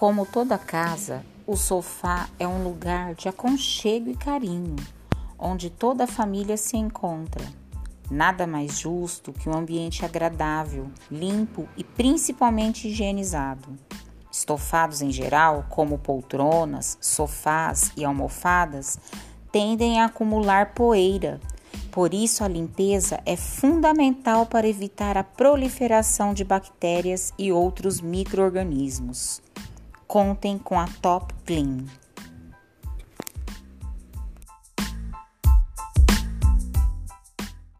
Como toda casa, o sofá é um lugar de aconchego e carinho, onde toda a família se encontra. Nada mais justo que um ambiente agradável, limpo e principalmente higienizado. Estofados em geral, como poltronas, sofás e almofadas, tendem a acumular poeira. Por isso, a limpeza é fundamental para evitar a proliferação de bactérias e outros microorganismos. Contem com a Top Clean.